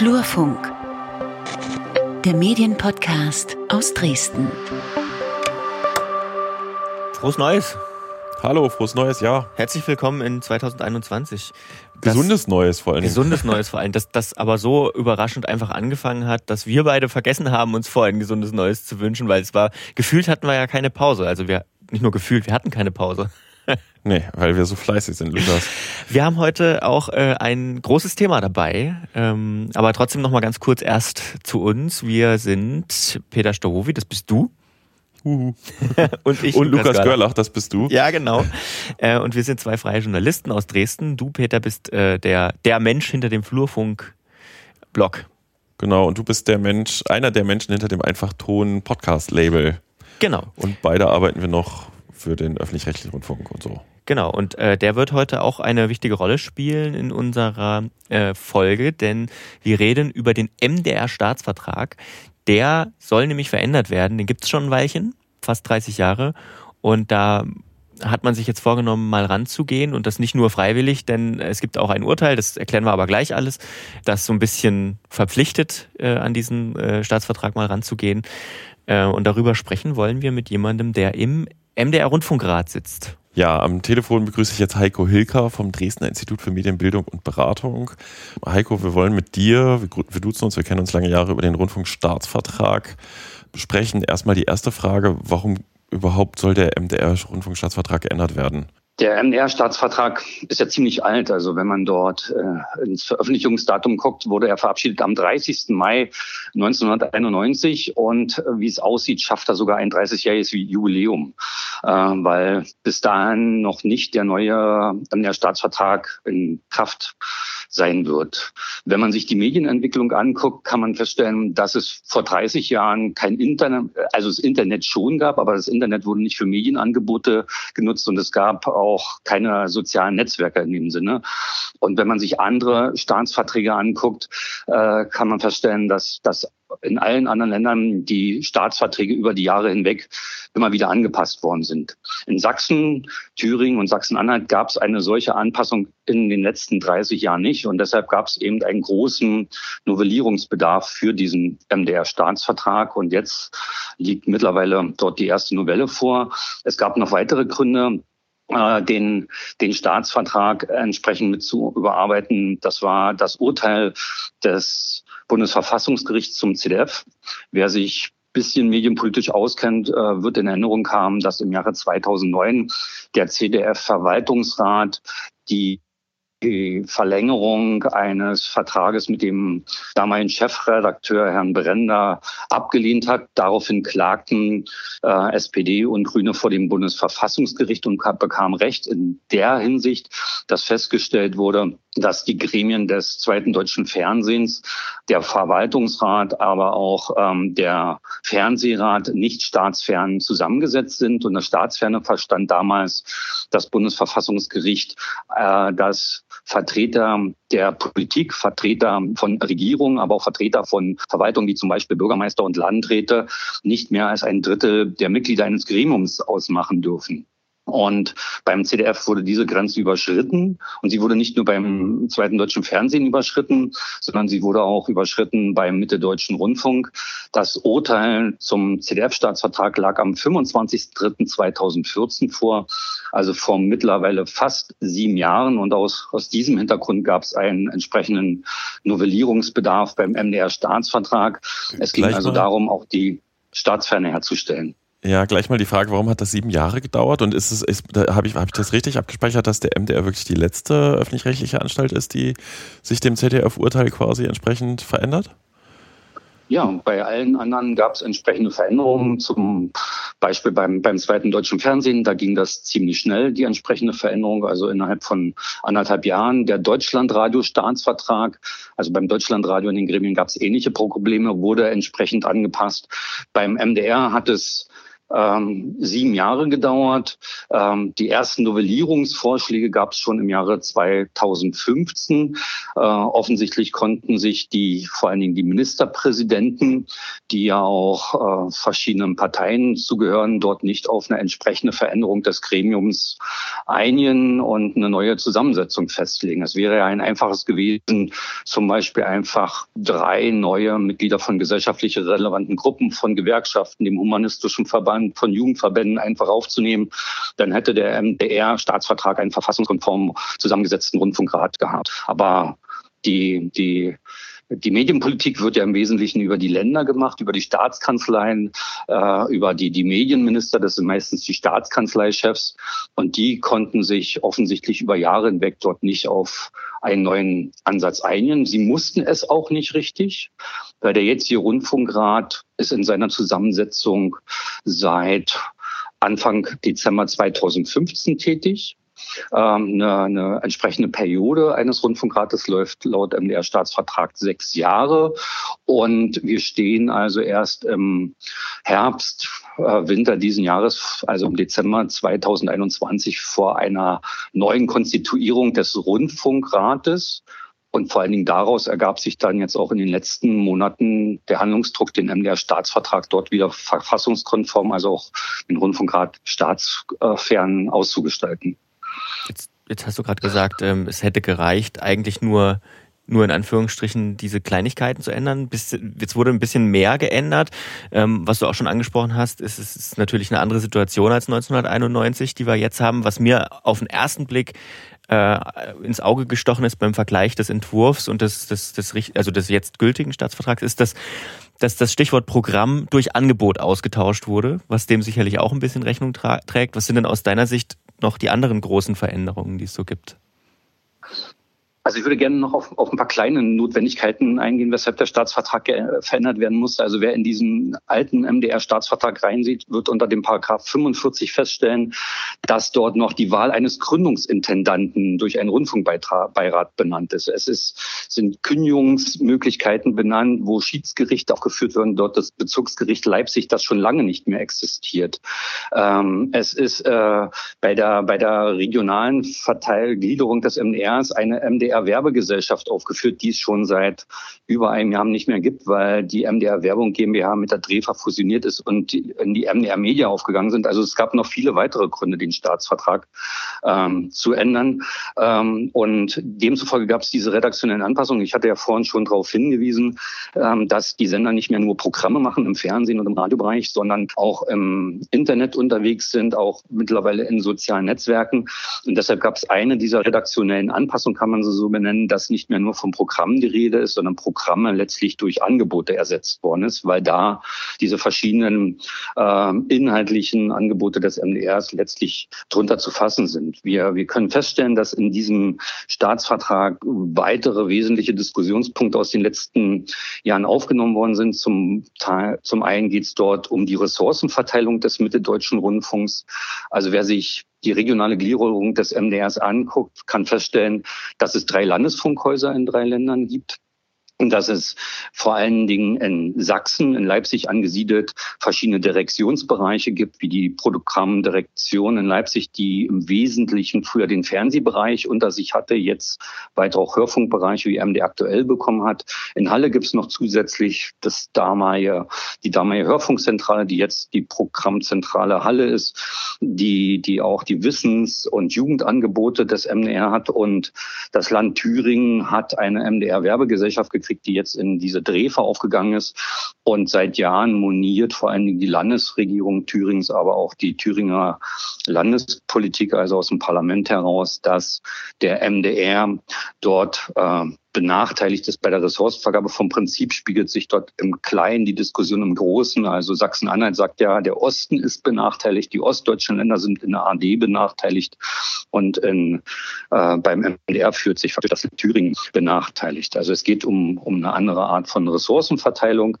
Flurfunk, der Medienpodcast aus Dresden. Frohes Neues. Hallo, frohes neues Jahr. Herzlich willkommen in 2021. Das gesundes Neues vor allem. Gesundes Neues vor allem. Dass das aber so überraschend einfach angefangen hat, dass wir beide vergessen haben, uns vorher ein gesundes Neues zu wünschen, weil es war, gefühlt hatten wir ja keine Pause. Also wir, nicht nur gefühlt, wir hatten keine Pause. Nee, weil wir so fleißig sind, Lukas. Wir haben heute auch äh, ein großes Thema dabei, ähm, aber trotzdem noch mal ganz kurz erst zu uns. Wir sind Peter Storowi, das bist du. Uhu. und ich, Und Lukas Görlach. Görlach, das bist du. Ja, genau. Äh, und wir sind zwei freie Journalisten aus Dresden. Du, Peter, bist äh, der, der Mensch hinter dem Flurfunk-Blog. Genau, und du bist der Mensch, einer der Menschen hinter dem Einfachton-Podcast-Label. Genau. Und beide arbeiten wir noch für den öffentlich-rechtlichen Rundfunk und so. Genau, und äh, der wird heute auch eine wichtige Rolle spielen in unserer äh, Folge, denn wir reden über den MDR-Staatsvertrag. Der soll nämlich verändert werden, den gibt's schon ein Weilchen, fast 30 Jahre. Und da hat man sich jetzt vorgenommen, mal ranzugehen und das nicht nur freiwillig, denn es gibt auch ein Urteil, das erklären wir aber gleich alles, das so ein bisschen verpflichtet, äh, an diesen äh, Staatsvertrag mal ranzugehen. Äh, und darüber sprechen wollen wir mit jemandem, der im MDR-Rundfunkrat sitzt. Ja, am Telefon begrüße ich jetzt Heiko Hilker vom Dresdner Institut für Medienbildung und Beratung. Heiko, wir wollen mit dir, wir, duzen uns, wir kennen uns lange Jahre über den Rundfunkstaatsvertrag besprechen. Erstmal die erste Frage, warum überhaupt soll der MDR-Rundfunkstaatsvertrag geändert werden? Der MDR-Staatsvertrag ist ja ziemlich alt. Also wenn man dort äh, ins Veröffentlichungsdatum guckt, wurde er verabschiedet am 30. Mai 1991 und äh, wie es aussieht, schafft er sogar ein 30-jähriges Jubiläum, äh, weil bis dahin noch nicht der neue MDR-Staatsvertrag in Kraft sein wird. Wenn man sich die Medienentwicklung anguckt, kann man feststellen, dass es vor 30 Jahren kein Internet, also das Internet schon gab, aber das Internet wurde nicht für Medienangebote genutzt und es gab auch keine sozialen Netzwerke in dem Sinne. Und wenn man sich andere Staatsverträge anguckt, äh, kann man feststellen, dass dass in allen anderen Ländern die Staatsverträge über die Jahre hinweg immer wieder angepasst worden sind. In Sachsen, Thüringen und Sachsen-Anhalt gab es eine solche Anpassung in den letzten 30 Jahren nicht. Und deshalb gab es eben einen großen Novellierungsbedarf für diesen MDR-Staatsvertrag. Und jetzt liegt mittlerweile dort die erste Novelle vor. Es gab noch weitere Gründe, äh, den, den Staatsvertrag entsprechend mit zu überarbeiten. Das war das Urteil des Bundesverfassungsgerichts zum CDF. Wer sich bisschen medienpolitisch auskennt, äh, wird in Erinnerung haben, dass im Jahre 2009 der CDF-Verwaltungsrat die die Verlängerung eines Vertrages mit dem damaligen Chefredakteur Herrn Brender abgelehnt hat. Daraufhin klagten äh, SPD und Grüne vor dem Bundesverfassungsgericht und bekamen Recht in der Hinsicht, dass festgestellt wurde, dass die Gremien des zweiten deutschen Fernsehens, der Verwaltungsrat, aber auch ähm, der Fernsehrat nicht staatsfern zusammengesetzt sind. Und das Staatsferne verstand damals das Bundesverfassungsgericht, äh, dass Vertreter der Politik, Vertreter von Regierungen, aber auch Vertreter von Verwaltung, wie zum Beispiel Bürgermeister und Landräte, nicht mehr als ein Drittel der Mitglieder eines Gremiums ausmachen dürfen. Und beim CDF wurde diese Grenze überschritten. Und sie wurde nicht nur beim zweiten deutschen Fernsehen überschritten, sondern sie wurde auch überschritten beim Mitteldeutschen Rundfunk. Das Urteil zum CDF-Staatsvertrag lag am 25.03.2014 vor, also vor mittlerweile fast sieben Jahren. Und aus, aus diesem Hintergrund gab es einen entsprechenden Novellierungsbedarf beim MDR-Staatsvertrag. Es ging also darum, auch die Staatsferne herzustellen. Ja, gleich mal die Frage, warum hat das sieben Jahre gedauert? Und ist es, ist, da habe ich, hab ich das richtig abgespeichert, dass der MDR wirklich die letzte öffentlich-rechtliche Anstalt ist, die sich dem ZDF-Urteil quasi entsprechend verändert? Ja, bei allen anderen gab es entsprechende Veränderungen. Zum Beispiel beim, beim zweiten deutschen Fernsehen, da ging das ziemlich schnell, die entsprechende Veränderung, also innerhalb von anderthalb Jahren. Der Deutschlandradio-Staatsvertrag, also beim Deutschlandradio in den Gremien gab es ähnliche Probleme, wurde entsprechend angepasst. Beim MDR hat es ähm, sieben Jahre gedauert. Ähm, die ersten Novellierungsvorschläge gab es schon im Jahre 2015. Äh, offensichtlich konnten sich die, vor allen Dingen die Ministerpräsidenten, die ja auch äh, verschiedenen Parteien zugehören, dort nicht auf eine entsprechende Veränderung des Gremiums einigen und eine neue Zusammensetzung festlegen. Es wäre ja ein einfaches gewesen, zum Beispiel einfach drei neue Mitglieder von gesellschaftlich relevanten Gruppen, von Gewerkschaften, dem humanistischen Verband, von Jugendverbänden einfach aufzunehmen. Dann hätte der MDR-Staatsvertrag einen verfassungskonform zusammengesetzten Rundfunkrat gehabt. Aber die, die die Medienpolitik wird ja im Wesentlichen über die Länder gemacht, über die Staatskanzleien, äh, über die, die Medienminister, das sind meistens die Staatskanzleichefs. Und die konnten sich offensichtlich über Jahre hinweg dort nicht auf einen neuen Ansatz einigen. Sie mussten es auch nicht richtig, der jetzige Rundfunkrat ist in seiner Zusammensetzung seit Anfang Dezember 2015 tätig. Ähm, eine, eine entsprechende Periode eines Rundfunkrates läuft laut MDR-Staatsvertrag sechs Jahre. Und wir stehen also erst im Herbst, äh, Winter diesen Jahres, also im Dezember 2021, vor einer neuen Konstituierung des Rundfunkrates. Und vor allen Dingen daraus ergab sich dann jetzt auch in den letzten Monaten der Handlungsdruck, den MDR-Staatsvertrag dort wieder verfassungskonform, also auch den Rundfunkrat staatsfern auszugestalten. Jetzt, jetzt hast du gerade gesagt, ähm, es hätte gereicht, eigentlich nur nur in Anführungsstrichen diese Kleinigkeiten zu ändern. Bis, jetzt wurde ein bisschen mehr geändert. Ähm, was du auch schon angesprochen hast, ist, es ist natürlich eine andere Situation als 1991, die wir jetzt haben. Was mir auf den ersten Blick äh, ins Auge gestochen ist beim Vergleich des Entwurfs und des, des, des, also des jetzt gültigen Staatsvertrags, ist, dass, dass das Stichwort Programm durch Angebot ausgetauscht wurde, was dem sicherlich auch ein bisschen Rechnung trägt. Was sind denn aus deiner Sicht noch die anderen großen Veränderungen, die es so gibt? Also ich würde gerne noch auf, auf ein paar kleine Notwendigkeiten eingehen, weshalb der Staatsvertrag verändert werden musste. Also wer in diesen alten MDR-Staatsvertrag reinsieht, wird unter dem Paragraph 45 feststellen, dass dort noch die Wahl eines Gründungsintendanten durch einen Rundfunkbeirat benannt ist. Es ist, sind Kündigungsmöglichkeiten benannt, wo Schiedsgerichte aufgeführt werden, dort das Bezirksgericht Leipzig, das schon lange nicht mehr existiert. Ähm, es ist äh, bei der bei der regionalen Verteilgliederung des MDRs eine MDR MDR-Werbegesellschaft aufgeführt, die es schon seit über einem Jahr nicht mehr gibt, weil die MDR-Werbung GmbH mit der Drefa fusioniert ist und in die MDR Media aufgegangen sind. Also es gab noch viele weitere Gründe, den Staatsvertrag ähm, zu ändern. Ähm, und demzufolge gab es diese redaktionellen Anpassungen. Ich hatte ja vorhin schon darauf hingewiesen, ähm, dass die Sender nicht mehr nur Programme machen im Fernsehen und im Radiobereich, sondern auch im Internet unterwegs sind, auch mittlerweile in sozialen Netzwerken. Und deshalb gab es eine dieser redaktionellen Anpassungen, kann man so so benennen, dass nicht mehr nur vom Programm die Rede ist, sondern Programme letztlich durch Angebote ersetzt worden ist, weil da diese verschiedenen äh, inhaltlichen Angebote des MDRs letztlich drunter zu fassen sind. Wir, wir können feststellen, dass in diesem Staatsvertrag weitere wesentliche Diskussionspunkte aus den letzten Jahren aufgenommen worden sind. Zum, Teil, zum einen geht es dort um die Ressourcenverteilung des mitteldeutschen Rundfunks. Also wer sich die regionale Gliederung des MDRs anguckt, kann feststellen, dass es drei Landesfunkhäuser in drei Ländern gibt dass es vor allen Dingen in Sachsen, in Leipzig angesiedelt, verschiedene Direktionsbereiche gibt, wie die Programmdirektion in Leipzig, die im Wesentlichen früher den Fernsehbereich unter sich hatte, jetzt weiter auch Hörfunkbereiche wie MD aktuell bekommen hat. In Halle gibt es noch zusätzlich das damalige, die damalige Hörfunkzentrale, die jetzt die Programmzentrale Halle ist, die, die auch die Wissens- und Jugendangebote des MDR hat. Und das Land Thüringen hat eine MDR-Werbegesellschaft gekriegt, gekriegt, die jetzt in diese Drefe aufgegangen ist. Und seit Jahren moniert vor allen Dingen die Landesregierung Thürings, aber auch die Thüringer Landespolitik, also aus dem Parlament heraus, dass der MDR dort äh, benachteiligt ist bei der Ressourcenvergabe. Vom Prinzip spiegelt sich dort im Kleinen die Diskussion im Großen. Also Sachsen-Anhalt sagt ja, der Osten ist benachteiligt, die ostdeutschen Länder sind in der AD benachteiligt und in, äh, beim MDR führt sich das in Thüringen benachteiligt. Also es geht um, um eine andere Art von Ressourcenverteilung.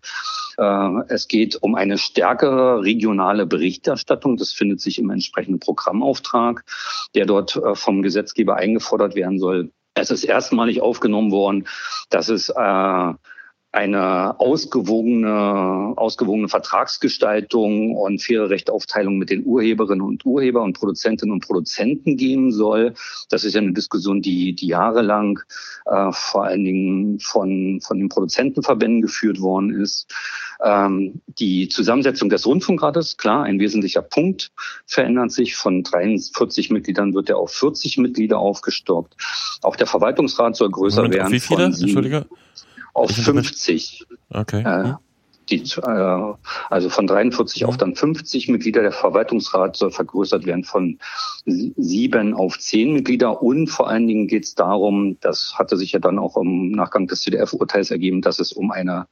Äh, es geht um eine stärkere regionale Berichterstattung. Das findet sich im entsprechenden Programmauftrag, der dort äh, vom Gesetzgeber eingefordert werden soll. Es ist erstmalig aufgenommen worden, dass es äh, eine ausgewogene, ausgewogene Vertragsgestaltung und faire Rechtaufteilung mit den Urheberinnen und Urheber und Produzentinnen und Produzenten geben soll. Das ist ja eine Diskussion, die, die jahrelang äh, vor allen Dingen von, von den Produzentenverbänden geführt worden ist. Ähm, die Zusammensetzung des Rundfunkrates, klar, ein wesentlicher Punkt, verändert sich. Von 43 Mitgliedern wird er auf 40 Mitglieder aufgestockt. Auch der Verwaltungsrat soll größer Moment, werden. Wie viele? Entschuldige? Auf 50. Okay. Äh, die, äh, also von 43 auf dann 50 Mitglieder. Der Verwaltungsrat soll vergrößert werden von sieben auf zehn Mitglieder. Und vor allen Dingen geht es darum, das hatte sich ja dann auch im Nachgang des CDF-Urteils ergeben, dass es um eine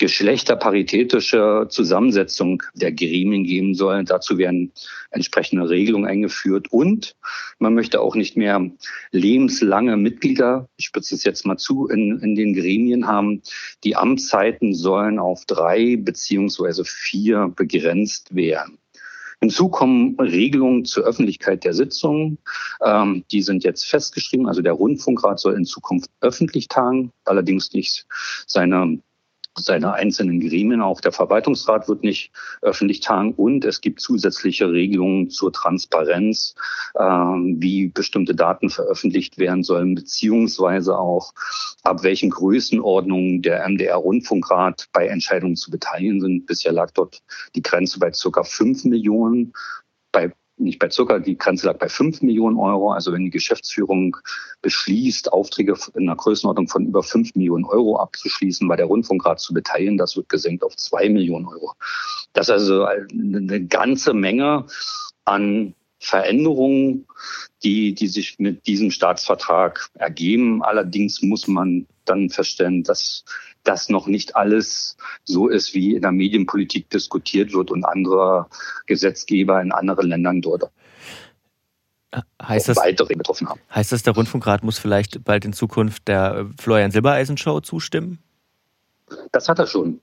geschlechterparitätische Zusammensetzung der Gremien geben soll. Dazu werden entsprechende Regelungen eingeführt und man möchte auch nicht mehr lebenslange Mitglieder, ich spitze es jetzt mal zu, in, in den Gremien haben. Die Amtszeiten sollen auf drei beziehungsweise vier begrenzt werden. Hinzu kommen Regelungen zur Öffentlichkeit der Sitzungen. Ähm, die sind jetzt festgeschrieben. Also der Rundfunkrat soll in Zukunft öffentlich tagen, allerdings nicht seine seine einzelnen Gremien. Auch der Verwaltungsrat wird nicht öffentlich tagen und es gibt zusätzliche Regelungen zur Transparenz, äh, wie bestimmte Daten veröffentlicht werden sollen, beziehungsweise auch ab welchen Größenordnungen der MDR-Rundfunkrat bei Entscheidungen zu beteiligen sind. Bisher lag dort die Grenze bei circa fünf Millionen. Bei nicht bei Zucker, die Grenze lag bei 5 Millionen Euro. Also wenn die Geschäftsführung beschließt, Aufträge in einer Größenordnung von über 5 Millionen Euro abzuschließen, bei der Rundfunkrat zu beteiligen, das wird gesenkt auf 2 Millionen Euro. Das ist also eine ganze Menge an Veränderungen, die, die sich mit diesem Staatsvertrag ergeben. Allerdings muss man dann feststellen, dass das noch nicht alles so ist, wie in der Medienpolitik diskutiert wird und andere Gesetzgeber in anderen Ländern dort heißt das, weitere getroffen haben. Heißt das, der Rundfunkrat muss vielleicht bald in Zukunft der Florian Silbereisen Show zustimmen? Das hat er schon.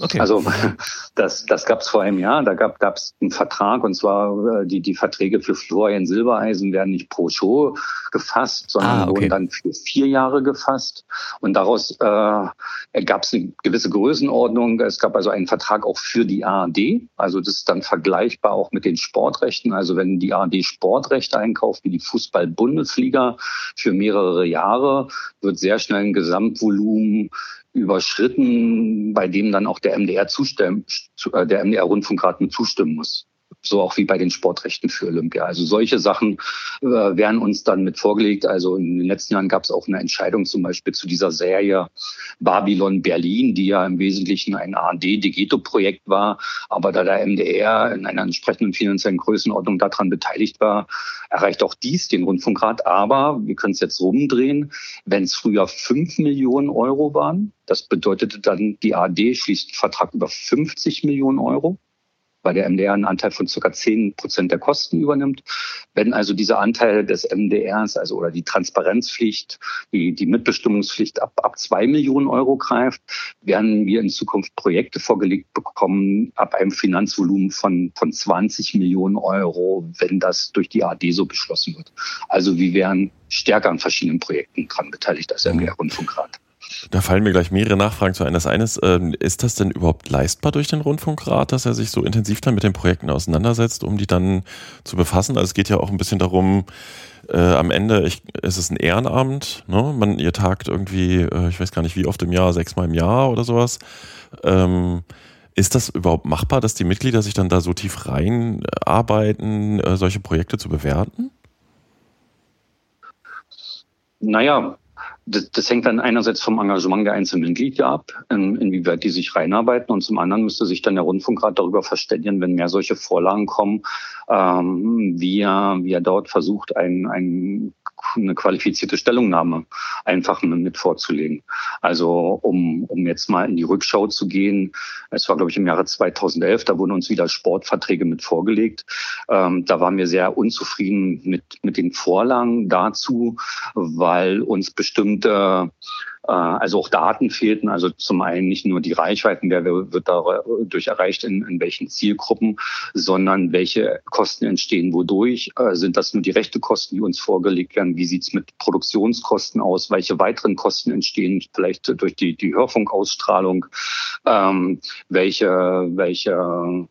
Okay. Also das, das gab es vor einem Jahr. Da gab es einen Vertrag und zwar äh, die, die Verträge für Florian Silbereisen werden nicht pro Show gefasst, sondern ah, okay. wurden dann für vier Jahre gefasst. Und daraus äh, ergab es eine gewisse Größenordnung. Es gab also einen Vertrag auch für die ARD. Also das ist dann vergleichbar auch mit den Sportrechten. Also wenn die ARD Sportrechte einkauft, wie die Fußball-Bundesliga für mehrere Jahre, wird sehr schnell ein Gesamtvolumen überschritten, bei dem dann auch der MDR zustimmen, äh, der MDR-Rundfunkrat mit zustimmen muss so auch wie bei den Sportrechten für Olympia. Also solche Sachen äh, werden uns dann mit vorgelegt. Also in den letzten Jahren gab es auch eine Entscheidung zum Beispiel zu dieser Serie Babylon Berlin, die ja im Wesentlichen ein ARD-Degeto-Projekt war. Aber da der MDR in einer entsprechenden finanziellen Größenordnung daran beteiligt war, erreicht auch dies den Rundfunkrat. Aber wir können es jetzt rumdrehen. Wenn es früher fünf Millionen Euro waren, das bedeutete dann, die ARD schließt einen Vertrag über 50 Millionen Euro weil der MDR einen Anteil von circa zehn Prozent der Kosten übernimmt. Wenn also dieser Anteil des MDRs, also oder die Transparenzpflicht, die, die Mitbestimmungspflicht ab, ab zwei Millionen Euro greift, werden wir in Zukunft Projekte vorgelegt bekommen ab einem Finanzvolumen von, von 20 Millionen Euro, wenn das durch die AD so beschlossen wird. Also wir wären stärker an verschiedenen Projekten dran beteiligt als MDR Rundfunkrat. Da fallen mir gleich mehrere Nachfragen zu ein. Das eine ist, ähm, ist das denn überhaupt leistbar durch den Rundfunkrat, dass er sich so intensiv dann mit den Projekten auseinandersetzt, um die dann zu befassen? Also es geht ja auch ein bisschen darum, äh, am Ende ich, ist es ein Ehrenamt, ne? Man, ihr tagt irgendwie, äh, ich weiß gar nicht wie oft im Jahr, sechsmal im Jahr oder sowas. Ähm, ist das überhaupt machbar, dass die Mitglieder sich dann da so tief reinarbeiten, äh, solche Projekte zu bewerten? Naja, das, das hängt dann einerseits vom Engagement der einzelnen Mitglieder ab, in, inwieweit die sich reinarbeiten. Und zum anderen müsste sich dann der Rundfunkrat darüber verständigen, wenn mehr solche Vorlagen kommen, ähm, wie, wie er dort versucht, ein, ein eine qualifizierte Stellungnahme einfach mit vorzulegen. Also um, um jetzt mal in die Rückschau zu gehen, es war glaube ich im Jahre 2011, da wurden uns wieder Sportverträge mit vorgelegt. Ähm, da waren wir sehr unzufrieden mit, mit den Vorlagen dazu, weil uns bestimmte Äh, also auch Daten fehlten. Also zum einen nicht nur die Reichweiten, wer wird dadurch erreicht, in, in welchen Zielgruppen, sondern welche Kosten entstehen wodurch. Äh, sind das nur die rechte Kosten, die uns vorgelegt werden? Wie sieht's mit Produktionskosten aus? Welche weiteren Kosten entstehen vielleicht durch die, die Hörfunkausstrahlung? Ähm, welche, welche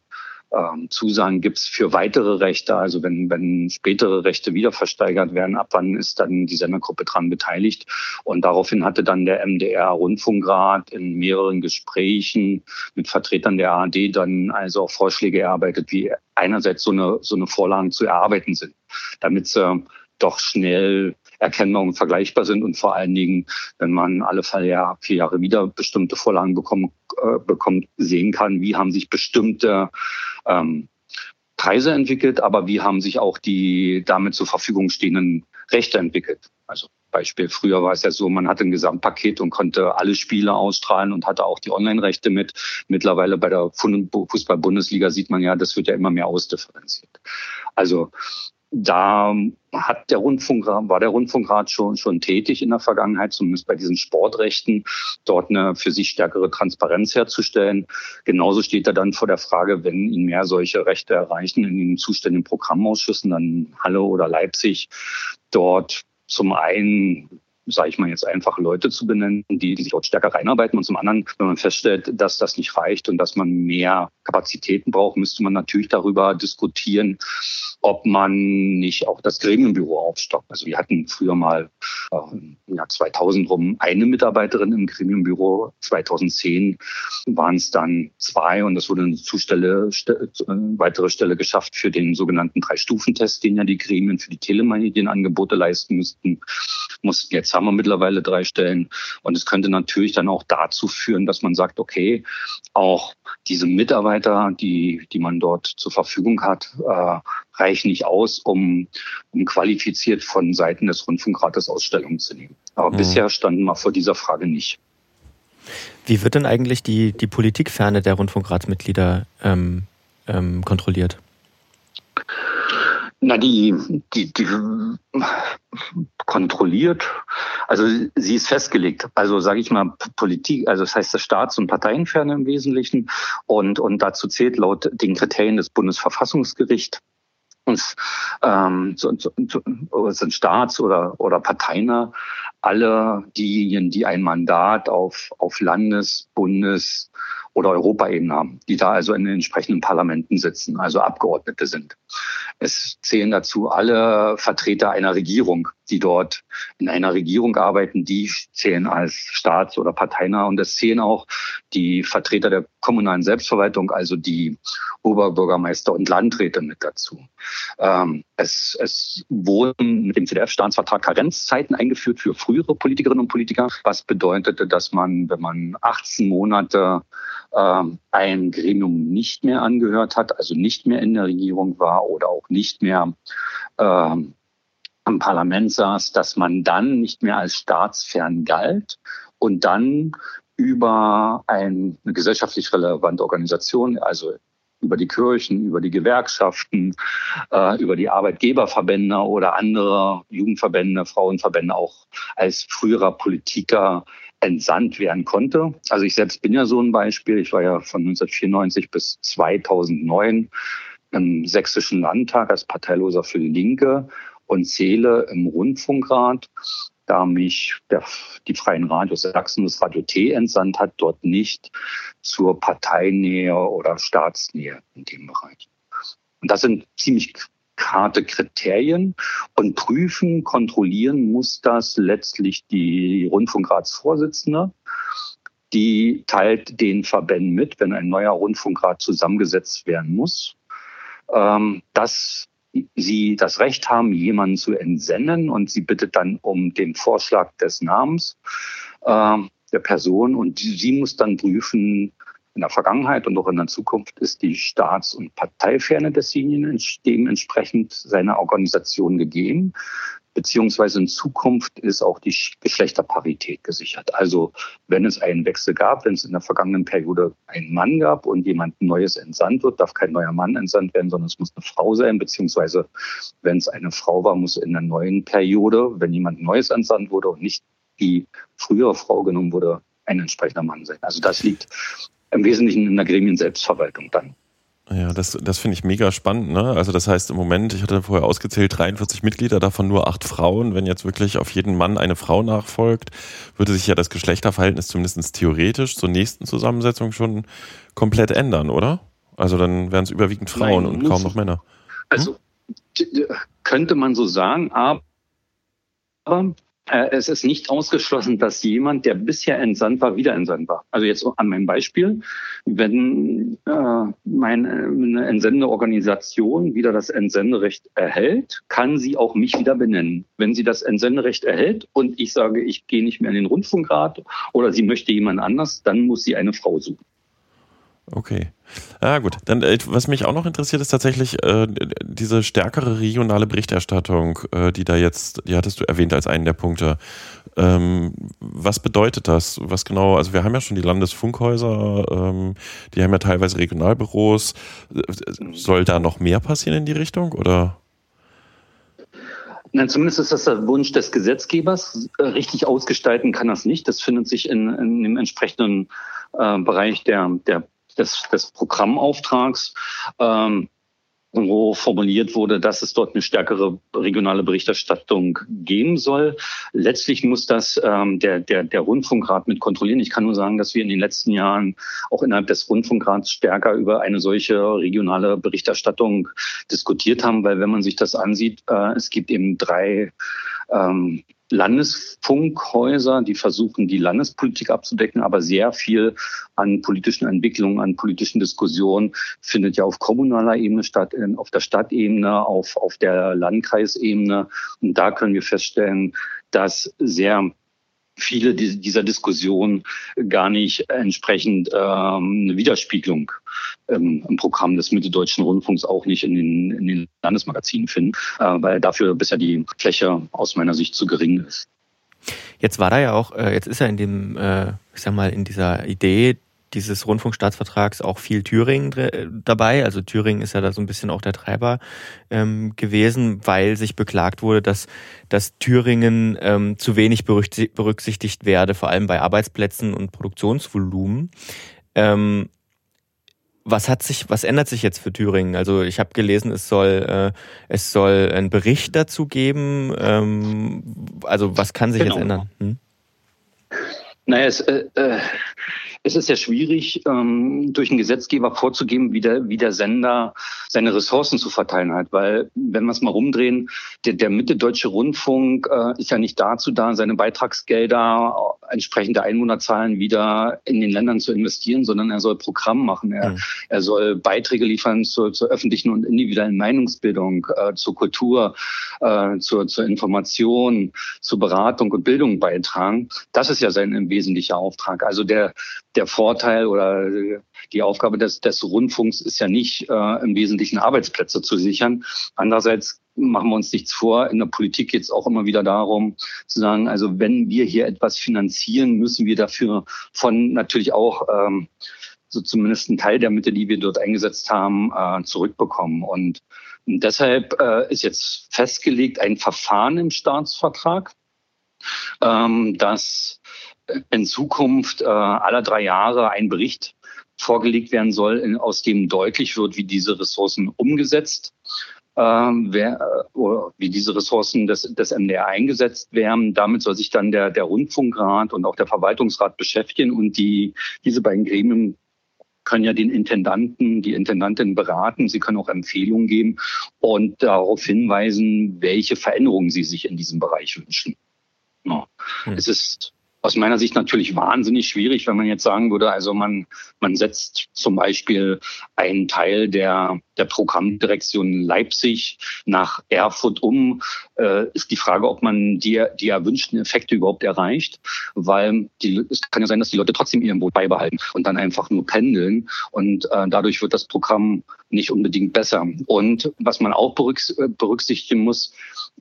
ähm, Zusagen gibt es für weitere Rechte, also wenn, wenn spätere Rechte wieder versteigert werden, ab wann ist dann die Sendergruppe dran beteiligt? Und daraufhin hatte dann der MDR Rundfunkrat in mehreren Gesprächen mit Vertretern der ARD dann also auch Vorschläge erarbeitet, wie einerseits so eine, so eine Vorlagen zu erarbeiten sind, damit sie doch schnell erkennbar und vergleichbar sind und vor allen Dingen, wenn man alle vier Jahre wieder bestimmte Vorlagen bekommen, äh, bekommt, sehen kann, wie haben sich bestimmte ähm, Preise entwickelt, aber wie haben sich auch die damit zur Verfügung stehenden Rechte entwickelt. Also Beispiel, früher war es ja so, man hatte ein Gesamtpaket und konnte alle Spiele ausstrahlen und hatte auch die Online-Rechte mit. Mittlerweile bei der Fußball-Bundesliga sieht man ja, das wird ja immer mehr ausdifferenziert. Also da hat der Rundfunkrat, war der Rundfunkrat schon, schon tätig in der Vergangenheit, zumindest bei diesen Sportrechten, dort eine für sich stärkere Transparenz herzustellen. Genauso steht er dann vor der Frage, wenn ihn mehr solche Rechte erreichen in den zuständigen Programmausschüssen, dann Halle oder Leipzig, dort zum einen sage ich mal jetzt einfach Leute zu benennen, die, sich dort stärker reinarbeiten. Und zum anderen, wenn man feststellt, dass das nicht reicht und dass man mehr Kapazitäten braucht, müsste man natürlich darüber diskutieren, ob man nicht auch das Gremienbüro aufstockt. Also wir hatten früher mal äh, im Jahr 2000 rum eine Mitarbeiterin im Gremienbüro. 2010 waren es dann zwei und es wurde eine Zustelle, st äh, weitere Stelle geschafft für den sogenannten Drei-Stufen-Test, den ja die Gremien für die Telemedienangebote leisten müssten. Mussten jetzt haben wir mittlerweile drei Stellen. Und es könnte natürlich dann auch dazu führen, dass man sagt, okay, auch diese Mitarbeiter, die, die man dort zur Verfügung hat, äh, reichen nicht aus, um, um qualifiziert von Seiten des Rundfunkrates Ausstellungen zu nehmen. Aber mhm. bisher standen wir vor dieser Frage nicht. Wie wird denn eigentlich die, die Politikferne der Rundfunkratsmitglieder ähm, ähm, kontrolliert? Na, die, die, die kontrolliert, also sie ist festgelegt. Also sage ich mal Politik, also das heißt das Staats- und Parteienferne im Wesentlichen. Und, und dazu zählt laut den Kriterien des Bundesverfassungsgerichts ähm, so, so, sind Staats- oder, oder Parteiner alle diejenigen, die ein Mandat auf, auf Landes-, Bundes- oder Europaebene haben, die da also in den entsprechenden Parlamenten sitzen, also Abgeordnete sind. Es zählen dazu alle Vertreter einer Regierung, die dort in einer Regierung arbeiten, die zählen als Staats- oder Parteinah und es zählen auch die Vertreter der kommunalen Selbstverwaltung, also die Oberbürgermeister und Landräte mit dazu. Ähm, es, es wurden mit dem CDF-Staatsvertrag Karenzzeiten eingeführt für frühere Politikerinnen und Politiker, was bedeutete, dass man, wenn man 18 Monate äh, ein Gremium nicht mehr angehört hat, also nicht mehr in der Regierung war oder auch nicht mehr äh, am Parlament saß, dass man dann nicht mehr als staatsfern galt und dann über eine gesellschaftlich relevante Organisation, also über die Kirchen, über die Gewerkschaften, äh, über die Arbeitgeberverbände oder andere Jugendverbände, Frauenverbände auch als früherer Politiker entsandt werden konnte. Also ich selbst bin ja so ein Beispiel. Ich war ja von 1994 bis 2009 im Sächsischen Landtag als Parteiloser für die Linke und zähle im Rundfunkrat, da mich der, die Freien Radios Sachsen, das Radio T entsandt hat, dort nicht zur Parteinähe oder Staatsnähe in dem Bereich. Und das sind ziemlich harte Kriterien und prüfen, kontrollieren muss das letztlich die Rundfunkratsvorsitzende. Die teilt den Verbänden mit, wenn ein neuer Rundfunkrat zusammengesetzt werden muss, ähm, dass sie das Recht haben, jemanden zu entsenden und sie bittet dann um den Vorschlag des Namens äh, der Person und sie muss dann prüfen, in der Vergangenheit und auch in der Zukunft ist die Staats- und Parteiferne desjenigen dementsprechend seiner Organisation gegeben. Beziehungsweise in Zukunft ist auch die Geschlechterparität gesichert. Also wenn es einen Wechsel gab, wenn es in der vergangenen Periode einen Mann gab und jemand Neues entsandt wird, darf kein neuer Mann entsandt werden, sondern es muss eine Frau sein. Beziehungsweise wenn es eine Frau war, muss in der neuen Periode, wenn jemand Neues entsandt wurde und nicht die frühere Frau genommen wurde, ein entsprechender Mann sein. Also das liegt im Wesentlichen in der Gremien-Selbstverwaltung dann. Ja, das, das finde ich mega spannend. Ne? Also das heißt im Moment, ich hatte vorher ausgezählt, 43 Mitglieder, davon nur acht Frauen. Wenn jetzt wirklich auf jeden Mann eine Frau nachfolgt, würde sich ja das Geschlechterverhältnis zumindest theoretisch zur nächsten Zusammensetzung schon komplett ändern, oder? Also dann wären es überwiegend Frauen Nein, und kaum noch Männer. Also, hm? Also könnte man so sagen, aber es ist nicht ausgeschlossen, dass jemand, der bisher entsandt war, wieder entsandt war. Also jetzt an meinem Beispiel, wenn äh, meine entsendende Organisation wieder das Entsenderecht erhält, kann sie auch mich wieder benennen. Wenn sie das Entsenderecht erhält und ich sage, ich gehe nicht mehr in den Rundfunkrat oder sie möchte jemand anders, dann muss sie eine Frau suchen. Okay. Ah, gut. Dann, äh, was mich auch noch interessiert, ist tatsächlich äh, diese stärkere regionale Berichterstattung, äh, die da jetzt, die hattest du erwähnt als einen der Punkte. Ähm, was bedeutet das? Was genau? Also wir haben ja schon die Landesfunkhäuser, ähm, die haben ja teilweise Regionalbüros. Soll da noch mehr passieren in die Richtung oder? Nein, zumindest ist das der Wunsch des Gesetzgebers. Äh, richtig ausgestalten kann das nicht. Das findet sich in, in dem entsprechenden äh, Bereich der, der des, des Programmauftrags. Ähm, wo formuliert wurde, dass es dort eine stärkere regionale Berichterstattung geben soll. Letztlich muss das ähm, der, der, der Rundfunkrat mit kontrollieren. Ich kann nur sagen, dass wir in den letzten Jahren auch innerhalb des Rundfunkrats stärker über eine solche regionale Berichterstattung diskutiert haben, weil wenn man sich das ansieht, äh, es gibt eben drei ähm, Landesfunkhäuser, die versuchen, die Landespolitik abzudecken, aber sehr viel an politischen Entwicklungen, an politischen Diskussionen findet ja auf kommunaler Ebene statt, auf der Stadtebene, auf, auf der Landkreisebene. Und da können wir feststellen, dass sehr viele dieser Diskussionen gar nicht entsprechend ähm, eine Widerspiegelung ähm, im Programm des Mitteldeutschen Rundfunks auch nicht in den, in den Landesmagazinen finden, äh, weil dafür bisher die Fläche aus meiner Sicht zu gering ist. Jetzt war da ja auch, äh, jetzt ist er in dem, äh, ich sag mal, in dieser Idee dieses Rundfunkstaatsvertrags auch viel Thüringen dabei. Also Thüringen ist ja da so ein bisschen auch der Treiber ähm, gewesen, weil sich beklagt wurde, dass, dass Thüringen ähm, zu wenig berücksichtigt werde, vor allem bei Arbeitsplätzen und Produktionsvolumen. Ähm, was hat sich, was ändert sich jetzt für Thüringen? Also ich habe gelesen, es soll, äh, es soll einen Bericht dazu geben. Ähm, also was kann sich genau. jetzt ändern? Hm? Naja, es, äh, äh es ist ja schwierig, ähm, durch einen Gesetzgeber vorzugeben, wie der, wie der Sender seine Ressourcen zu verteilen hat. Weil, wenn wir es mal rumdrehen, der, der Mitte-Deutsche Rundfunk äh, ist ja nicht dazu da, seine Beitragsgelder entsprechend der Einwohnerzahlen wieder in den Ländern zu investieren, sondern er soll Programm machen. Er, mhm. er soll Beiträge liefern zur, zur öffentlichen und individuellen Meinungsbildung, äh, zur Kultur, äh, zur, zur Information, zur Beratung und Bildung beitragen. Das ist ja sein wesentlicher Auftrag. Also der, der Vorteil oder die Aufgabe des, des Rundfunks ist ja nicht äh, im Wesentlichen Arbeitsplätze zu sichern. Andererseits machen wir uns nichts vor. In der Politik geht es auch immer wieder darum zu sagen, also wenn wir hier etwas finanzieren, müssen wir dafür von natürlich auch ähm, so zumindest einen Teil der Mittel, die wir dort eingesetzt haben, äh, zurückbekommen. Und deshalb äh, ist jetzt festgelegt ein Verfahren im Staatsvertrag, ähm, dass in Zukunft äh, alle drei Jahre ein Bericht vorgelegt werden soll, aus dem deutlich wird, wie diese Ressourcen umgesetzt ähm, wer, äh, wie diese Ressourcen des, des MDR eingesetzt werden. Damit soll sich dann der, der Rundfunkrat und auch der Verwaltungsrat beschäftigen und die, diese beiden Gremien können ja den Intendanten, die Intendantin beraten. Sie können auch Empfehlungen geben und darauf hinweisen, welche Veränderungen sie sich in diesem Bereich wünschen. Ja. Hm. Es ist aus meiner Sicht natürlich wahnsinnig schwierig, wenn man jetzt sagen würde, also man, man setzt zum Beispiel einen Teil der, der Programmdirektion Leipzig nach Erfurt um, äh, ist die Frage, ob man die, die erwünschten Effekte überhaupt erreicht, weil die, es kann ja sein, dass die Leute trotzdem ihren Boot beibehalten und dann einfach nur pendeln und äh, dadurch wird das Programm nicht unbedingt besser. Und was man auch berücksichtigen muss,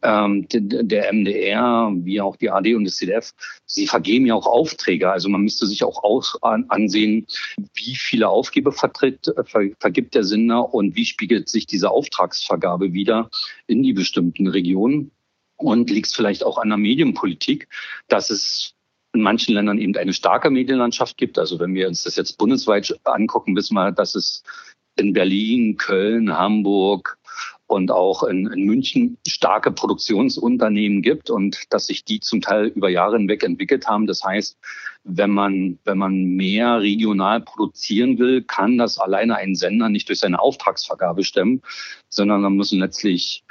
ähm, der MDR, wie auch die AD und das CDF, sie vergeben ja auch Aufträge. Also man müsste sich auch ansehen, wie viele Aufgabe vertritt, äh, ver, vergibt der Sender und wie spiegelt sich diese Auftragsvergabe wieder in die bestimmten Regionen. Und liegt es vielleicht auch an der Medienpolitik, dass es in manchen Ländern eben eine starke Medienlandschaft gibt. Also wenn wir uns das jetzt bundesweit angucken, wissen wir, dass es in Berlin, Köln, Hamburg und auch in, in, München starke Produktionsunternehmen gibt und dass sich die zum Teil über Jahre hinweg entwickelt haben. Das heißt, wenn man, wenn man mehr regional produzieren will, kann das alleine ein Sender nicht durch seine Auftragsvergabe stemmen, sondern dann müssen letztlich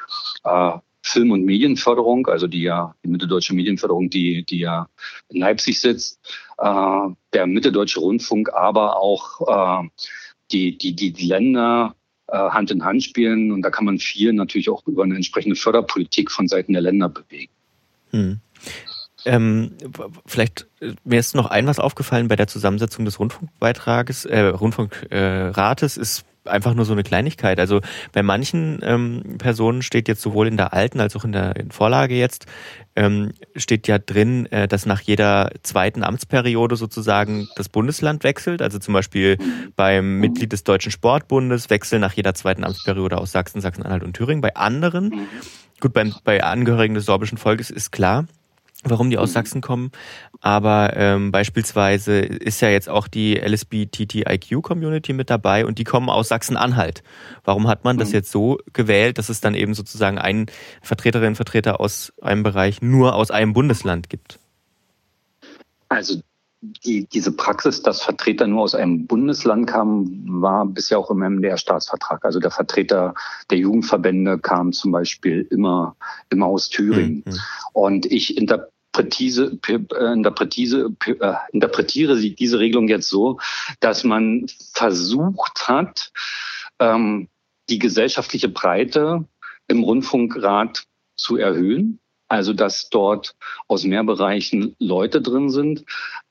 äh, Film- und Medienförderung, also die ja, die Mitteldeutsche Medienförderung, die, die ja in Leipzig sitzt, äh, der Mitteldeutsche Rundfunk, aber auch äh, die, die, die, Länder Hand in Hand spielen. Und da kann man viel natürlich auch über eine entsprechende Förderpolitik von Seiten der Länder bewegen. Hm. Ähm, vielleicht, äh, mir ist noch ein was aufgefallen bei der Zusammensetzung des Rundfunkbeitrages, äh, Rundfunkrates, ist einfach nur so eine Kleinigkeit. Also bei manchen ähm, Personen steht jetzt sowohl in der alten als auch in der Vorlage jetzt, ähm, steht ja drin, äh, dass nach jeder zweiten Amtsperiode sozusagen das Bundesland wechselt. Also zum Beispiel beim Mitglied des Deutschen Sportbundes wechseln nach jeder zweiten Amtsperiode aus Sachsen, Sachsen-Anhalt und Thüringen. Bei anderen, gut, beim, bei Angehörigen des sorbischen Volkes ist klar, warum die aus Sachsen kommen. Aber ähm, beispielsweise ist ja jetzt auch die LSBTTIQ-Community mit dabei und die kommen aus Sachsen-Anhalt. Warum hat man das mhm. jetzt so gewählt, dass es dann eben sozusagen einen Vertreterinnen und Vertreter aus einem Bereich nur aus einem Bundesland gibt? Also die, diese Praxis, dass Vertreter nur aus einem Bundesland kamen, war bisher auch im MDR-Staatsvertrag. Also der Vertreter der Jugendverbände kam zum Beispiel immer, immer aus Thüringen. Mhm. Und ich interpretiere, äh, interpretiere, äh, interpretiere diese Regelung jetzt so, dass man versucht hat, ähm, die gesellschaftliche Breite im Rundfunkrat zu erhöhen also dass dort aus mehr Bereichen Leute drin sind äh,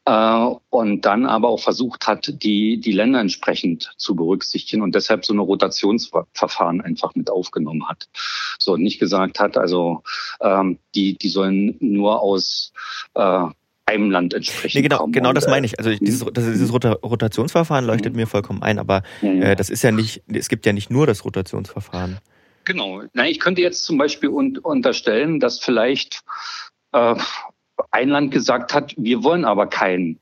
und dann aber auch versucht hat, die, die Länder entsprechend zu berücksichtigen und deshalb so eine Rotationsverfahren einfach mit aufgenommen hat. So nicht gesagt hat, also ähm, die, die sollen nur aus äh, einem Land entsprechen. Nee, genau, kommen. genau das meine ich. Also dieses, das, dieses Rotationsverfahren leuchtet mhm. mir vollkommen ein, aber äh, das ist ja nicht, es gibt ja nicht nur das Rotationsverfahren. Genau. Na, ich könnte jetzt zum Beispiel un unterstellen, dass vielleicht äh, ein Land gesagt hat, wir wollen aber keinen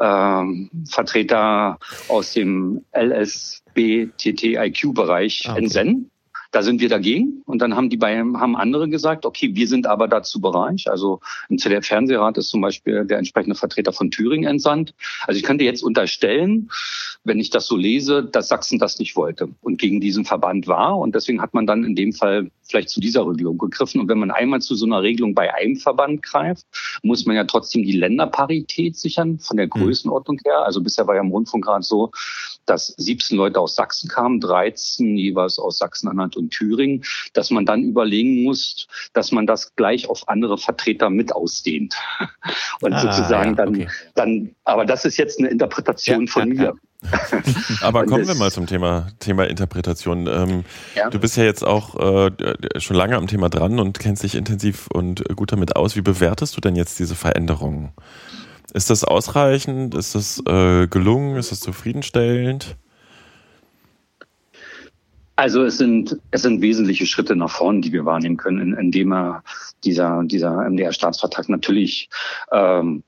ähm, Vertreter aus dem LSBTTIQ-Bereich ah, okay. entsenden. Da sind wir dagegen. Und dann haben die bei, haben andere gesagt, okay, wir sind aber dazu bereit. Also im ZDF-Fernsehrat ist zum Beispiel der entsprechende Vertreter von Thüringen entsandt. Also ich könnte jetzt unterstellen, wenn ich das so lese, dass Sachsen das nicht wollte und gegen diesen Verband war. Und deswegen hat man dann in dem Fall vielleicht zu dieser Regelung gegriffen. Und wenn man einmal zu so einer Regelung bei einem Verband greift, muss man ja trotzdem die Länderparität sichern von der hm. Größenordnung her. Also bisher war ja im Rundfunkrat so, dass 17 Leute aus Sachsen kamen, 13 jeweils aus Sachsen-Anhalt und Thüringen, dass man dann überlegen muss, dass man das gleich auf andere Vertreter mit ausdehnt. Und ah, sozusagen ja, dann, okay. dann, aber das ist jetzt eine Interpretation ja, von ja, mir. Aber kommen wir mal zum Thema, Thema Interpretation. Ähm, ja. Du bist ja jetzt auch äh, schon lange am Thema dran und kennst dich intensiv und gut damit aus. Wie bewertest du denn jetzt diese Veränderungen? Ist das ausreichend? Ist das äh, gelungen? Ist das zufriedenstellend? Also es sind, es sind wesentliche Schritte nach vorne, die wir wahrnehmen können, indem er dieser, dieser MDR-Staatsvertrag natürlich ähm,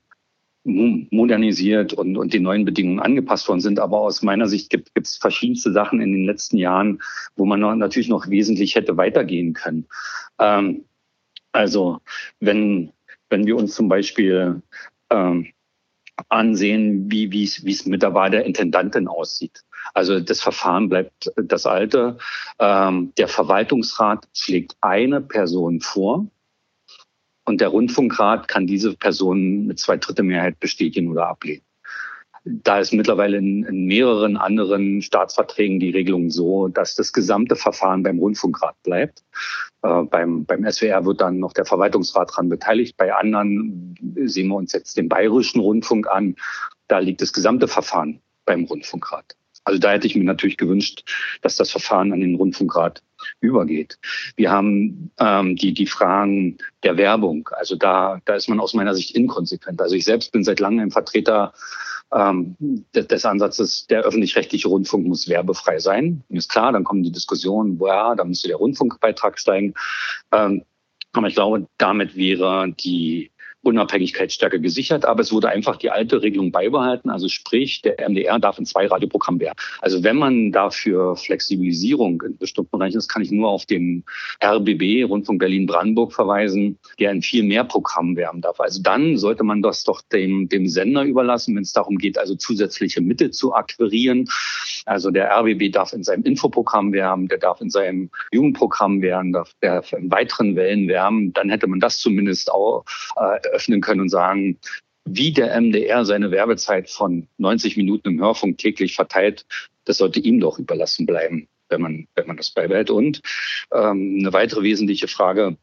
modernisiert und, und den neuen Bedingungen angepasst worden sind. Aber aus meiner Sicht gibt es verschiedenste Sachen in den letzten Jahren, wo man noch, natürlich noch wesentlich hätte weitergehen können. Ähm, also wenn, wenn wir uns zum Beispiel ähm, ansehen, wie wie es wie es mit der Wahl der Intendantin aussieht. Also das Verfahren bleibt das alte. Ähm, der Verwaltungsrat schlägt eine Person vor und der Rundfunkrat kann diese Person mit zwei Drittel Mehrheit bestätigen oder ablehnen. Da ist mittlerweile in, in, mehreren anderen Staatsverträgen die Regelung so, dass das gesamte Verfahren beim Rundfunkrat bleibt. Äh, beim, beim SWR wird dann noch der Verwaltungsrat dran beteiligt. Bei anderen sehen wir uns jetzt den bayerischen Rundfunk an. Da liegt das gesamte Verfahren beim Rundfunkrat. Also da hätte ich mir natürlich gewünscht, dass das Verfahren an den Rundfunkrat übergeht. Wir haben ähm, die, die Fragen der Werbung. Also da, da ist man aus meiner Sicht inkonsequent. Also ich selbst bin seit langem Vertreter ähm, des, des Ansatzes, der öffentlich-rechtliche Rundfunk muss werbefrei sein. Mir ist klar, dann kommen die Diskussionen, ja, da müsste der Rundfunkbeitrag steigen. Ähm, Aber ich glaube, damit wäre die Unabhängigkeit stärker gesichert, aber es wurde einfach die alte Regelung beibehalten. Also sprich, der MDR darf in zwei Radioprogrammen werden. Also wenn man dafür Flexibilisierung in bestimmten Bereichen ist, kann ich nur auf den RBB, Rundfunk Berlin-Brandenburg, verweisen, der in viel mehr Programmen werben darf. Also dann sollte man das doch dem, dem Sender überlassen, wenn es darum geht, also zusätzliche Mittel zu akquirieren. Also der RBB darf in seinem Infoprogramm werben, der darf in seinem Jugendprogramm werben, darf, darf in weiteren Wellen werben. Dann hätte man das zumindest auch äh, öffnen können und sagen, wie der MDR seine Werbezeit von 90 Minuten im Hörfunk täglich verteilt, das sollte ihm doch überlassen bleiben, wenn man, wenn man das beibehält. Und ähm, eine weitere wesentliche Frage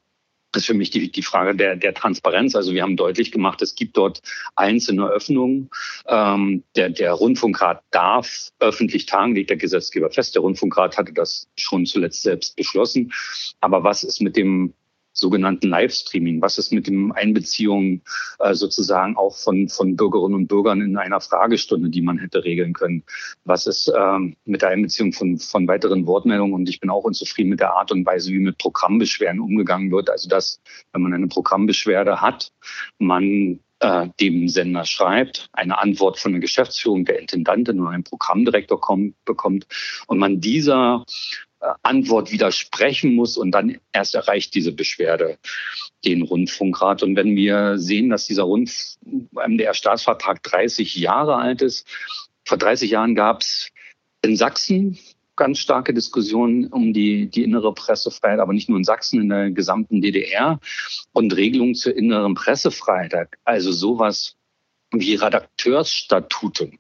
ist für mich die, die Frage der, der Transparenz. Also wir haben deutlich gemacht, es gibt dort einzelne Öffnungen. Ähm, der, der Rundfunkrat darf öffentlich tagen, legt der Gesetzgeber fest. Der Rundfunkrat hatte das schon zuletzt selbst beschlossen. Aber was ist mit dem sogenannten Livestreaming? Was ist mit dem Einbeziehung äh, sozusagen auch von, von Bürgerinnen und Bürgern in einer Fragestunde, die man hätte regeln können? Was ist ähm, mit der Einbeziehung von, von weiteren Wortmeldungen? Und ich bin auch unzufrieden mit der Art und Weise, wie mit Programmbeschwerden umgegangen wird. Also dass, wenn man eine Programmbeschwerde hat, man äh, dem Sender schreibt, eine Antwort von der Geschäftsführung, der Intendantin oder einem Programmdirektor kommt, bekommt und man dieser Antwort widersprechen muss und dann erst erreicht diese Beschwerde den Rundfunkrat. Und wenn wir sehen, dass dieser Rund MDR-Staatsvertrag 30 Jahre alt ist, vor 30 Jahren gab es in Sachsen ganz starke Diskussionen um die, die innere Pressefreiheit, aber nicht nur in Sachsen, in der gesamten DDR und Regelungen zur inneren Pressefreiheit. Also sowas wie Redakteursstatute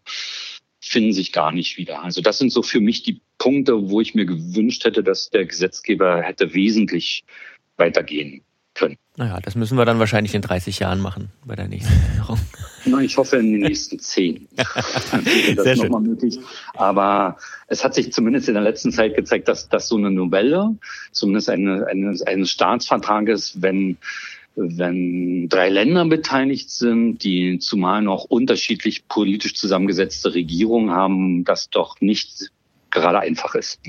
finden sich gar nicht wieder. Also das sind so für mich die Punkte, wo ich mir gewünscht hätte, dass der Gesetzgeber hätte wesentlich weitergehen können. Naja, das müssen wir dann wahrscheinlich in 30 Jahren machen bei der nächsten Änderung. Na, ich hoffe in den nächsten zehn. das Sehr nochmal möglich. Aber es hat sich zumindest in der letzten Zeit gezeigt, dass, dass so eine Novelle, zumindest eine, eine, eines Staatsvertrages, wenn wenn drei Länder beteiligt sind, die zumal noch unterschiedlich politisch zusammengesetzte Regierungen haben, das doch nicht gerade einfach ist.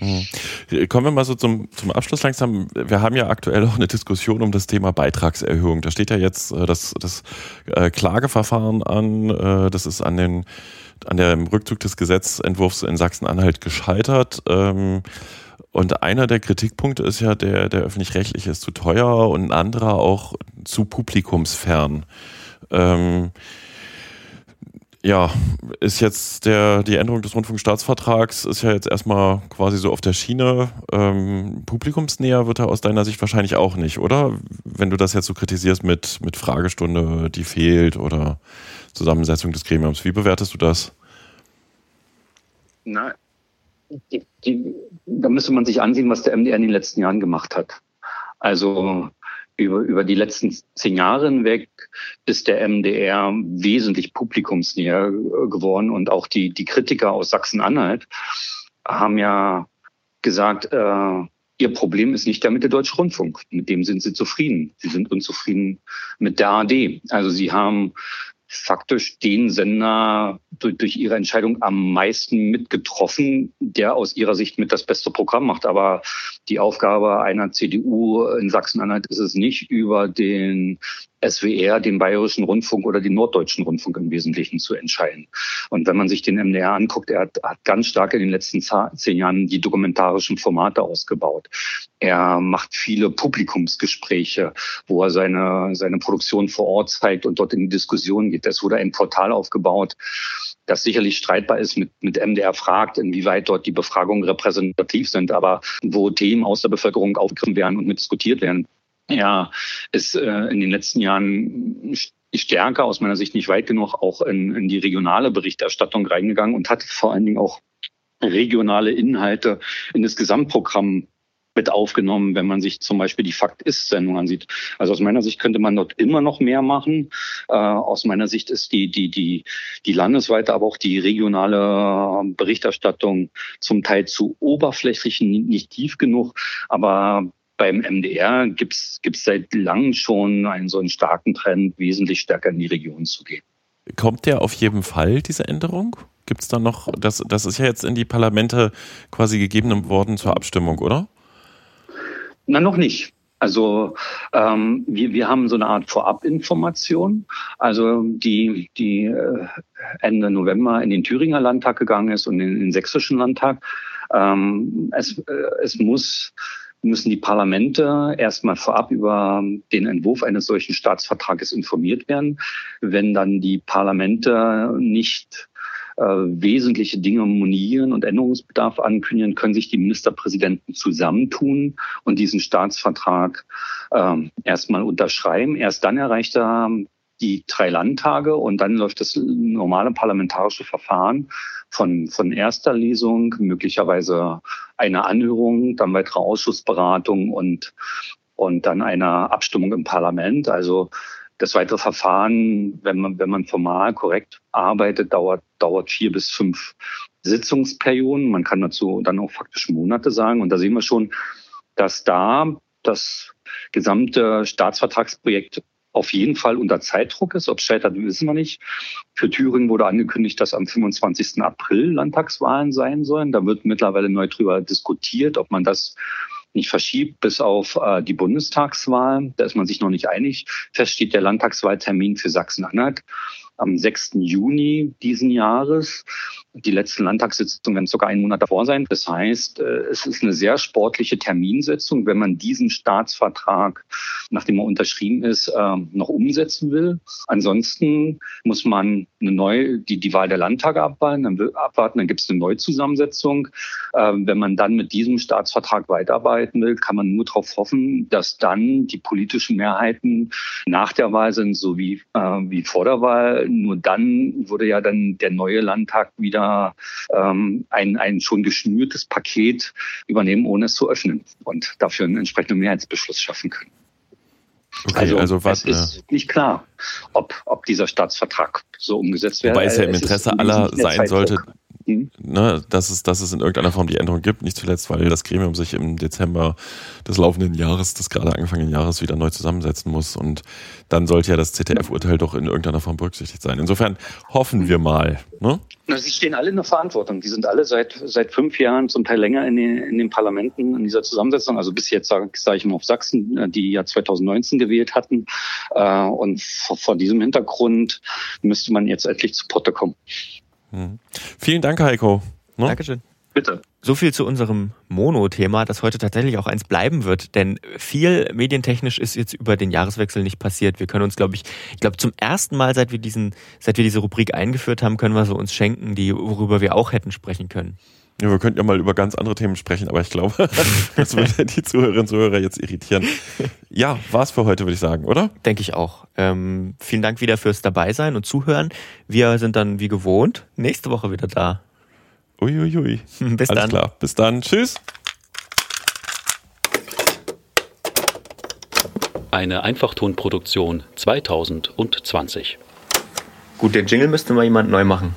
Mhm. Kommen wir mal so zum, zum Abschluss langsam. Wir haben ja aktuell auch eine Diskussion um das Thema Beitragserhöhung. Da steht ja jetzt äh, das, das äh, Klageverfahren an. Äh, das ist an den an dem Rückzug des Gesetzentwurfs in Sachsen-Anhalt gescheitert. Und einer der Kritikpunkte ist ja, der, der öffentlich-rechtliche ist zu teuer und ein anderer auch zu publikumsfern. Ähm, ja, ist jetzt der, die Änderung des Rundfunkstaatsvertrags ist ja jetzt erstmal quasi so auf der Schiene. Ähm, publikumsnäher wird er aus deiner Sicht wahrscheinlich auch nicht, oder? Wenn du das jetzt so kritisierst mit, mit Fragestunde, die fehlt oder Zusammensetzung des Gremiums. Wie bewertest du das? Na, die, die, da müsste man sich ansehen, was der MDR in den letzten Jahren gemacht hat. Also über, über die letzten zehn Jahre hinweg ist der MDR wesentlich publikumsnäher geworden und auch die, die Kritiker aus Sachsen-Anhalt haben ja gesagt, äh, ihr Problem ist nicht der Mitteldeutsche Rundfunk. Mit dem sind sie zufrieden. Sie sind unzufrieden mit der AD. Also sie haben faktisch den Sender durch, durch ihre Entscheidung am meisten mitgetroffen, der aus ihrer Sicht mit das beste Programm macht. Aber die Aufgabe einer CDU in Sachsen-Anhalt ist es nicht, über den SWR, den Bayerischen Rundfunk oder den Norddeutschen Rundfunk im Wesentlichen zu entscheiden. Und wenn man sich den MDR anguckt, er hat, hat ganz stark in den letzten zehn Jahren die dokumentarischen Formate ausgebaut. Er macht viele Publikumsgespräche, wo er seine, seine Produktion vor Ort zeigt und dort in die Diskussion geht. Es wurde ein Portal aufgebaut, das sicherlich streitbar ist mit, mit MDR fragt, inwieweit dort die Befragungen repräsentativ sind, aber wo Themen aus der Bevölkerung aufgegriffen werden und mit diskutiert werden. Ja, ist äh, in den letzten Jahren stärker, aus meiner Sicht nicht weit genug, auch in, in die regionale Berichterstattung reingegangen und hat vor allen Dingen auch regionale Inhalte in das Gesamtprogramm mit aufgenommen, wenn man sich zum Beispiel die Fakt-Ist-Sendung ansieht. Also aus meiner Sicht könnte man dort immer noch mehr machen. Äh, aus meiner Sicht ist die, die, die, die landesweite, aber auch die regionale Berichterstattung zum Teil zu oberflächlich, nicht tief genug. Aber beim MDR gibt es seit langem schon einen so einen starken Trend, wesentlich stärker in die Region zu gehen. Kommt der auf jeden Fall, diese Änderung? Gibt es da noch, das, das ist ja jetzt in die Parlamente quasi gegeben worden zur Abstimmung, oder? Na, noch nicht. Also ähm, wir, wir haben so eine Art Vorabinformation, also die, die äh, Ende November in den Thüringer Landtag gegangen ist und in den sächsischen Landtag. Ähm, es, äh, es muss müssen die Parlamente erstmal vorab über den Entwurf eines solchen Staatsvertrages informiert werden. Wenn dann die Parlamente nicht äh, wesentliche Dinge monieren und Änderungsbedarf ankündigen, können sich die Ministerpräsidenten zusammentun und diesen Staatsvertrag äh, erstmal unterschreiben. Erst dann erreicht er die drei Landtage und dann läuft das normale parlamentarische Verfahren von, von erster Lesung, möglicherweise eine Anhörung, dann weitere Ausschussberatung und, und dann eine Abstimmung im Parlament. Also das weitere Verfahren, wenn man, wenn man formal korrekt arbeitet, dauert, dauert vier bis fünf Sitzungsperioden. Man kann dazu dann auch faktisch Monate sagen. Und da sehen wir schon, dass da das gesamte Staatsvertragsprojekt auf jeden Fall unter Zeitdruck ist. Ob es scheitert, wissen wir nicht. Für Thüringen wurde angekündigt, dass am 25. April Landtagswahlen sein sollen. Da wird mittlerweile neu drüber diskutiert, ob man das nicht verschiebt bis auf äh, die Bundestagswahl. Da ist man sich noch nicht einig. Fest steht der Landtagswahltermin für Sachsen-Anhalt am 6. Juni diesen Jahres. Die letzten Landtagssitzungen werden sogar einen Monat davor sein. Das heißt, äh, es ist eine sehr sportliche Terminsetzung, wenn man diesen Staatsvertrag, nachdem er unterschrieben ist, ähm, noch umsetzen will. Ansonsten muss man eine neue, die, die Wahl der Landtage abwarten, dann, abwarten, dann gibt es eine Neuzusammensetzung. Ähm, wenn man dann mit diesem Staatsvertrag weiterarbeiten will, kann man nur darauf hoffen, dass dann die politischen Mehrheiten nach der Wahl sind, so wie, äh, wie vor der Wahl. Nur dann würde ja dann der neue Landtag wieder ähm, ein, ein schon geschnürtes Paket übernehmen, ohne es zu öffnen und dafür einen entsprechenden Mehrheitsbeschluss schaffen können. Okay, also, also was, es ist nicht klar, ob, ob dieser Staatsvertrag so umgesetzt wird. Wobei es ja im Interesse aller sein sollte, Mhm. Ne, dass, es, dass es in irgendeiner Form die Änderung gibt, nicht zuletzt, weil das Gremium sich im Dezember des laufenden Jahres, des gerade angefangenen Jahres, wieder neu zusammensetzen muss. Und dann sollte ja das ZDF-Urteil doch in irgendeiner Form berücksichtigt sein. Insofern hoffen wir mal. Ne? Na, sie stehen alle in der Verantwortung. Die sind alle seit seit fünf Jahren, zum Teil länger in den, in den Parlamenten in dieser Zusammensetzung. Also bis jetzt sage sag ich mal auf Sachsen, äh, die ja 2019 gewählt hatten. Äh, und vor, vor diesem Hintergrund müsste man jetzt endlich zu Potte kommen. Mhm. Vielen Dank, Heiko. Ne? Dankeschön. Bitte. So viel zu unserem Mono-Thema, das heute tatsächlich auch eins bleiben wird, denn viel medientechnisch ist jetzt über den Jahreswechsel nicht passiert. Wir können uns, glaube ich, ich glaube zum ersten Mal, seit wir diesen, seit wir diese Rubrik eingeführt haben, können wir so uns schenken, die worüber wir auch hätten sprechen können. Ja, wir könnten ja mal über ganz andere Themen sprechen, aber ich glaube, das würde die Zuhörerinnen und Zuhörer jetzt irritieren. Ja, war's für heute, würde ich sagen, oder? Denke ich auch. Ähm, vielen Dank wieder fürs Dabeisein und Zuhören. Wir sind dann wie gewohnt nächste Woche wieder da. Uiuiui. Ui, ui. Bis Alles dann. klar. Bis dann. Tschüss. Eine Einfachtonproduktion 2020. Gut, den Jingle müsste mal jemand neu machen.